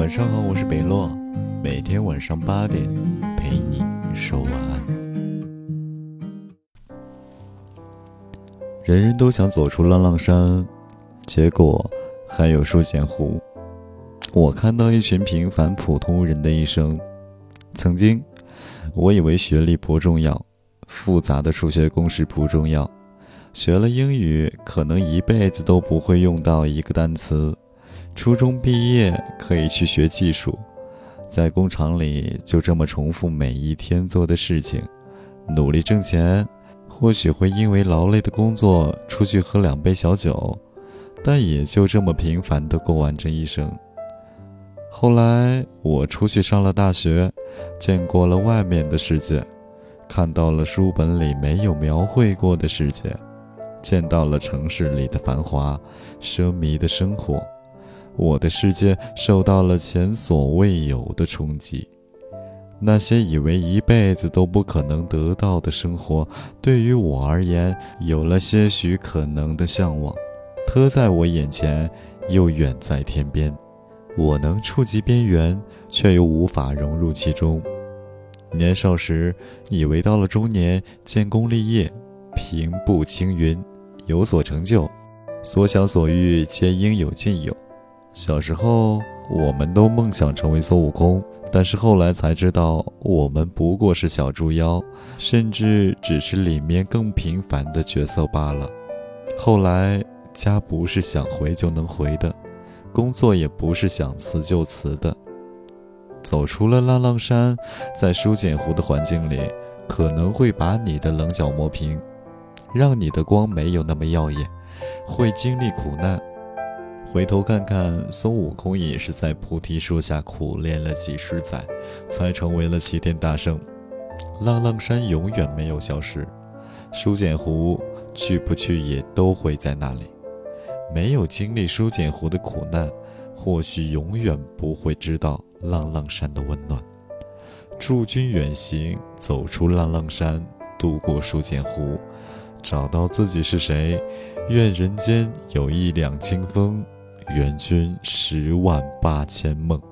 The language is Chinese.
晚上好，我是北洛，每天晚上八点陪你说晚安。人人都想走出浪浪山，结果还有书简湖。我看到一群平凡普通人的一生。曾经，我以为学历不重要，复杂的数学公式不重要，学了英语可能一辈子都不会用到一个单词。初中毕业可以去学技术，在工厂里就这么重复每一天做的事情，努力挣钱。或许会因为劳累的工作出去喝两杯小酒，但也就这么平凡的过完这一生。后来我出去上了大学，见过了外面的世界，看到了书本里没有描绘过的世界，见到了城市里的繁华、奢靡的生活。我的世界受到了前所未有的冲击，那些以为一辈子都不可能得到的生活，对于我而言有了些许可能的向往，特在我眼前，又远在天边。我能触及边缘，却又无法融入其中。年少时以为到了中年，建功立业，平步青云，有所成就，所想所欲皆应有尽有。小时候，我们都梦想成为孙悟空，但是后来才知道，我们不过是小猪妖，甚至只是里面更平凡的角色罢了。后来，家不是想回就能回的，工作也不是想辞就辞的。走出了浪浪山，在书简湖的环境里，可能会把你的棱角磨平，让你的光没有那么耀眼，会经历苦难。回头看看，孙悟空也是在菩提树下苦练了几十载，才成为了齐天大圣。浪浪山永远没有消失，书简湖去不去也都会在那里。没有经历书简湖的苦难，或许永远不会知道浪浪山的温暖。祝君远行，走出浪浪山，渡过书简湖，找到自己是谁。愿人间有一两清风。援军十万八千梦。